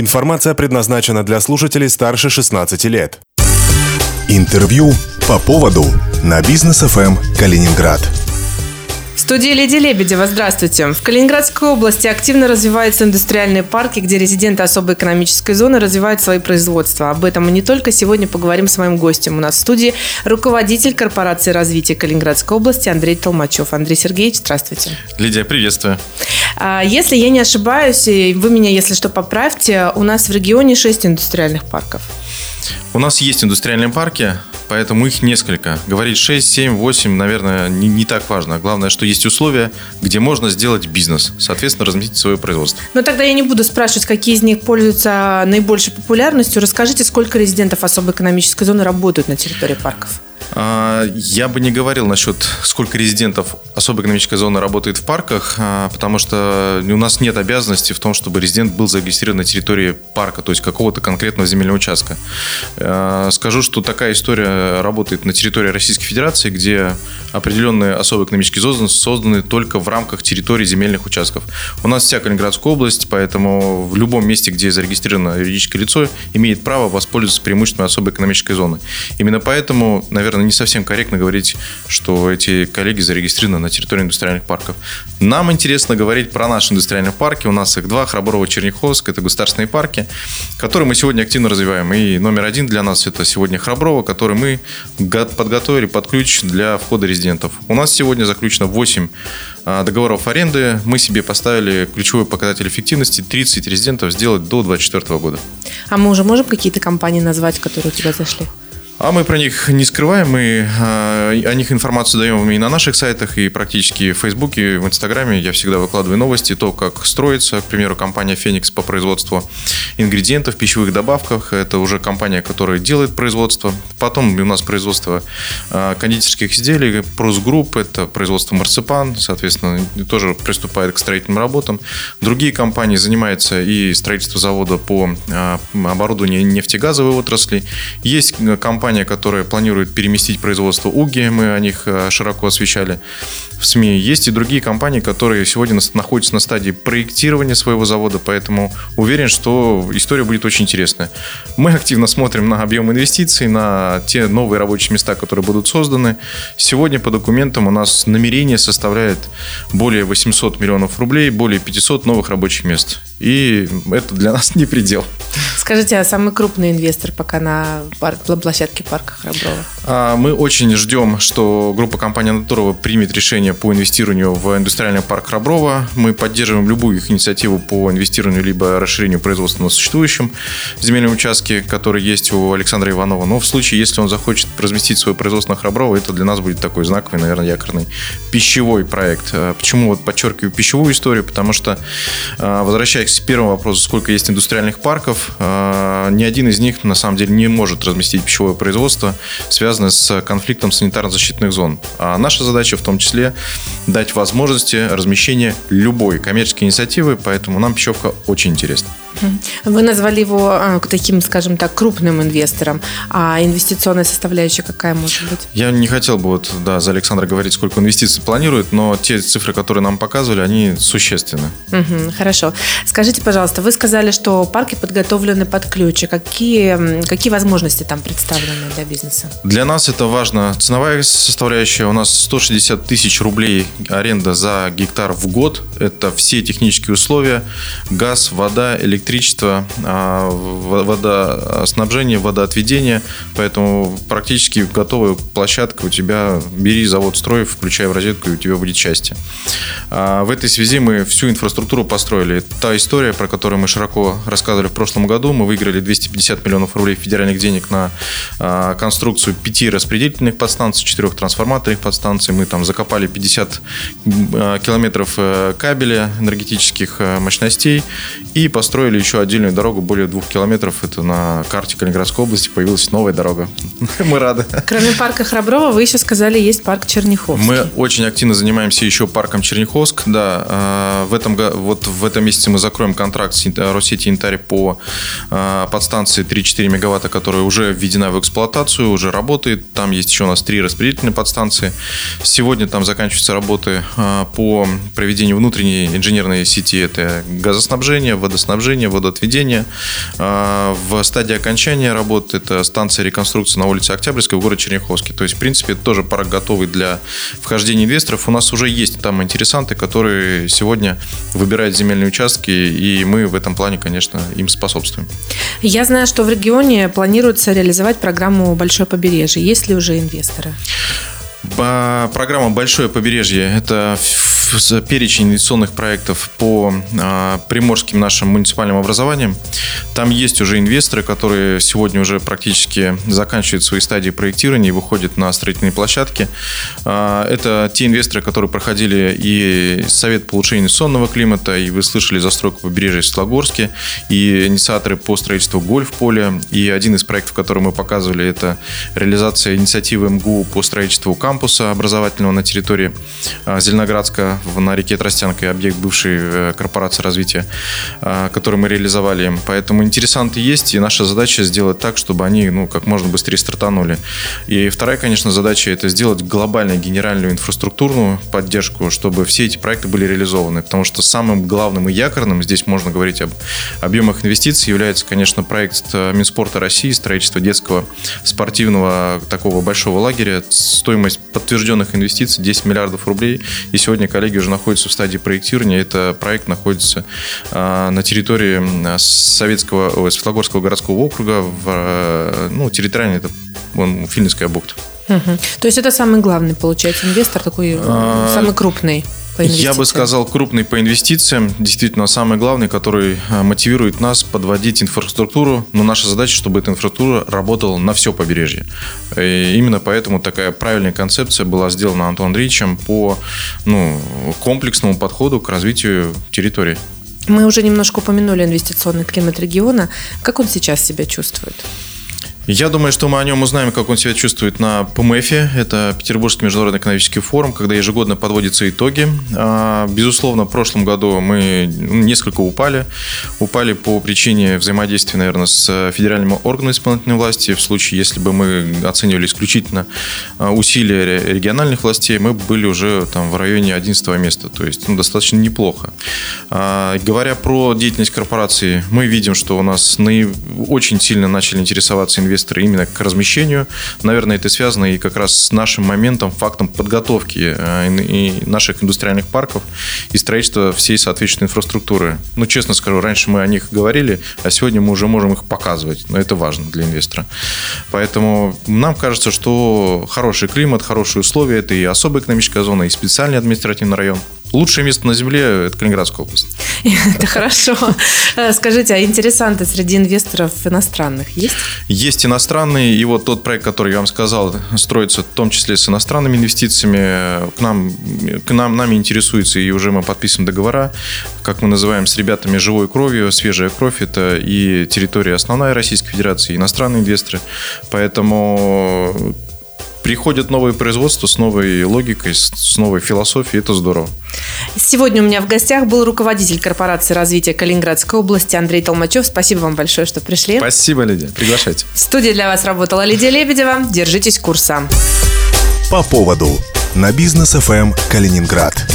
Информация предназначена для слушателей старше 16 лет. Интервью по поводу на бизнес ФМ Калининград. Студии Леди Лебедева, здравствуйте. В Калининградской области активно развиваются индустриальные парки, где резиденты особой экономической зоны развивают свои производства. Об этом мы не только сегодня поговорим с моим гостем. У нас в студии руководитель корпорации развития Калининградской области Андрей Толмачев. Андрей Сергеевич, здравствуйте. Лидия, приветствую. А, если я не ошибаюсь, и вы меня, если что, поправьте, у нас в регионе 6 индустриальных парков. У нас есть индустриальные парки, поэтому их несколько. Говорить 6, 7, 8, наверное, не, не так важно. Главное, что есть условия, где можно сделать бизнес, соответственно, разместить свое производство. Но тогда я не буду спрашивать, какие из них пользуются наибольшей популярностью. Расскажите, сколько резидентов особой экономической зоны работают на территории парков? А, я бы не говорил насчет, сколько резидентов особой экономической зоны работает в парках, а, потому что у нас нет обязанности в том, чтобы резидент был зарегистрирован на территории парка, то есть какого-то конкретного земельного участка. А, скажу, что такая история работает на территории Российской Федерации, где определенные особые экономические зоны созданы только в рамках территории земельных участков. У нас вся Калининградская область, поэтому в любом месте, где зарегистрировано юридическое лицо, имеет право воспользоваться преимуществами особой экономической зоны. Именно поэтому, наверное, наверное, не совсем корректно говорить, что эти коллеги зарегистрированы на территории индустриальных парков. Нам интересно говорить про наши индустриальные парки. У нас их два, Храброво, Черняховск. Это государственные парки, которые мы сегодня активно развиваем. И номер один для нас это сегодня Храброво, который мы подготовили под ключ для входа резидентов. У нас сегодня заключено 8 а, договоров аренды. Мы себе поставили ключевой показатель эффективности 30 резидентов сделать до 2024 года. А мы уже можем какие-то компании назвать, которые у тебя зашли? А мы про них не скрываем, мы э, о них информацию даем и на наших сайтах, и практически в Фейсбуке, в Инстаграме. Я всегда выкладываю новости, то, как строится, к примеру, компания Феникс по производству ингредиентов, пищевых добавках. Это уже компания, которая делает производство. Потом у нас производство э, кондитерских изделий, Прус Групп, это производство марципан, соответственно, тоже приступает к строительным работам. Другие компании занимаются и строительством завода по э, оборудованию нефтегазовой отрасли. Есть компания компания, которая планирует переместить производство УГИ, мы о них э, широко освещали в СМИ. Есть и другие компании, которые сегодня находятся на стадии проектирования своего завода, поэтому уверен, что история будет очень интересная. Мы активно смотрим на объем инвестиций, на те новые рабочие места, которые будут созданы. Сегодня по документам у нас намерение составляет более 800 миллионов рублей, более 500 новых рабочих мест. И это для нас не предел. Скажите, а самый крупный инвестор пока на площадке парка Храброва? А, мы очень ждем, что группа компании Натурова примет решение по инвестированию в индустриальный парк Храброва. Мы поддерживаем любую их инициативу по инвестированию либо расширению производства на существующем земельном участке, который есть у Александра Иванова. Но в случае, если он захочет разместить свое производство на Храброво, это для нас будет такой знаковый, наверное, якорный пищевой проект. А почему вот подчеркиваю пищевую историю? Потому что, а, возвращаясь к первому вопросу, сколько есть индустриальных парков, ни один из них на самом деле не может разместить пищевое производство, связанное с конфликтом санитарно-защитных зон. А наша задача в том числе дать возможности размещения любой коммерческой инициативы, поэтому нам пищевка очень интересна. Вы назвали его а, таким, скажем так, крупным инвестором. А инвестиционная составляющая какая может быть? Я не хотел бы вот, да, за Александра говорить, сколько инвестиций планирует, но те цифры, которые нам показывали, они существенны. Угу, хорошо. Скажите, пожалуйста, вы сказали, что парки подготовлены под ключ. Какие, какие возможности там представлены для бизнеса? Для нас это важно. Ценовая составляющая у нас 160 тысяч рублей аренда за гектар в год. Это все технические условия. Газ, вода, электричество электричество, а, водоснабжение, водоотведение. Поэтому практически готовая площадка у тебя. Бери завод строй, включай в розетку, и у тебя будет счастье. А, в этой связи мы всю инфраструктуру построили. Та история, про которую мы широко рассказывали в прошлом году, мы выиграли 250 миллионов рублей федеральных денег на а, конструкцию пяти распределительных подстанций, четырех трансформаторных подстанций. Мы там закопали 50 километров э, кабеля энергетических э, мощностей и построили еще отдельную дорогу более двух километров. Это на карте Калининградской области появилась новая дорога. Мы рады. Кроме парка Храброва, вы еще сказали, есть парк Черняховск. Мы очень активно занимаемся еще парком Черняховск. Да, а, в этом, вот в этом месяце мы закроем контракт с Россети Интарь по а, подстанции 3-4 мегаватта, которая уже введена в эксплуатацию, уже работает. Там есть еще у нас три распределительные подстанции. Сегодня там заканчиваются работы а, по проведению внутренней инженерной сети. Это газоснабжение, водоснабжение, водоснабжения, водоотведения. А, в стадии окончания работы это станция реконструкции на улице Октябрьской в городе Черняховске. То есть, в принципе, это тоже парк готовый для вхождения инвесторов. У нас уже есть там интересанты, которые сегодня выбирают земельные участки, и мы в этом плане, конечно, им способствуем. Я знаю, что в регионе планируется реализовать программу «Большое побережье». Есть ли уже инвесторы? Программа «Большое побережье» – это перечень инвестиционных проектов по а, приморским нашим муниципальным образованиям. Там есть уже инвесторы, которые сегодня уже практически заканчивают свои стадии проектирования и выходят на строительные площадки. А, это те инвесторы, которые проходили и Совет по улучшению инвестиционного климата, и вы слышали застройку побережья в Светлогорске, и инициаторы по строительству гольф-поля, и один из проектов, который мы показывали, это реализация инициативы МГУ по строительству кампуса образовательного на территории а, На реке Тростянка, объект бывшей э, корпорации развития, э, который мы реализовали. Поэтому интересанты есть, и наша задача сделать так, чтобы они ну, как можно быстрее стартанули. И вторая, конечно, задача – это сделать глобальную генеральную инфраструктурную поддержку, чтобы все эти проекты были реализованы. Потому что самым главным и якорным, здесь можно говорить об объемах инвестиций, является, конечно, проект э, Минспорта России, строительство детского спортивного такого большого лагеря. Стоимость подтвержденных инвестиций 10 миллиардов рублей. И сегодня коллеги уже находится в стадии проектирования. Это проект находится а, на территории Советского, Светлогорского городского округа, в, э, ну, территориально это он, Филинская бухта. Угу. То есть это самый главный, получается, инвестор, такой а, самый крупный по инвестициям? Я бы сказал, крупный по инвестициям. Действительно, самый главный, который а, мотивирует нас подводить инфраструктуру. Но наша задача, чтобы эта инфраструктура работала на все побережье. И именно поэтому такая правильная концепция была сделана Антоном Андреевичем по ну, комплексному подходу к развитию территории. Мы уже немножко упомянули инвестиционный климат региона. Как он сейчас себя чувствует? Я думаю, что мы о нем узнаем, как он себя чувствует на ПМФ. Это Петербургский международный экономический форум, когда ежегодно подводятся итоги. А, безусловно, в прошлом году мы несколько упали. Упали по причине взаимодействия, наверное, с федеральным органом исполнительной власти. В случае, если бы мы оценивали исключительно а, усилия региональных властей, мы были уже там в районе 11 места. То есть ну, достаточно неплохо. А, говоря про деятельность корпорации, мы видим, что у нас очень сильно начали интересоваться инвесторы инвесторы именно к размещению. Наверное, это связано и как раз с нашим моментом, фактом подготовки э, наших индустриальных парков и строительства всей соответствующей инфраструктуры. Ну, честно скажу, раньше мы о них говорили, а сегодня мы уже можем их показывать. Но это важно для инвестора. Поэтому нам кажется, что хороший климат, хорошие условия, это и особая экономическая зона, и специальный административный район. Лучшее место на Земле – это Калининградская область. Это хорошо. Э, скажите, а интересанты среди инвесторов иностранных есть? Есть иностранные. И вот тот проект, который я вам сказал, строится в том числе с иностранными инвестициями. К нам, к нам нами интересуется, и уже мы подписываем договора, как мы называем, с ребятами живой кровью, свежая кровь. Это и территория основная Российской Федерации, и иностранные инвесторы. Поэтому приходят новые производства с новой логикой, с новой философией. Это здорово. Сегодня у меня в гостях был руководитель корпорации развития Калининградской области Андрей Толмачев. Спасибо вам большое, что пришли. Спасибо, Лидия. Приглашайте. В студии для вас работала Лидия Лебедева. Держитесь курса. По поводу на бизнес ФМ Калининград.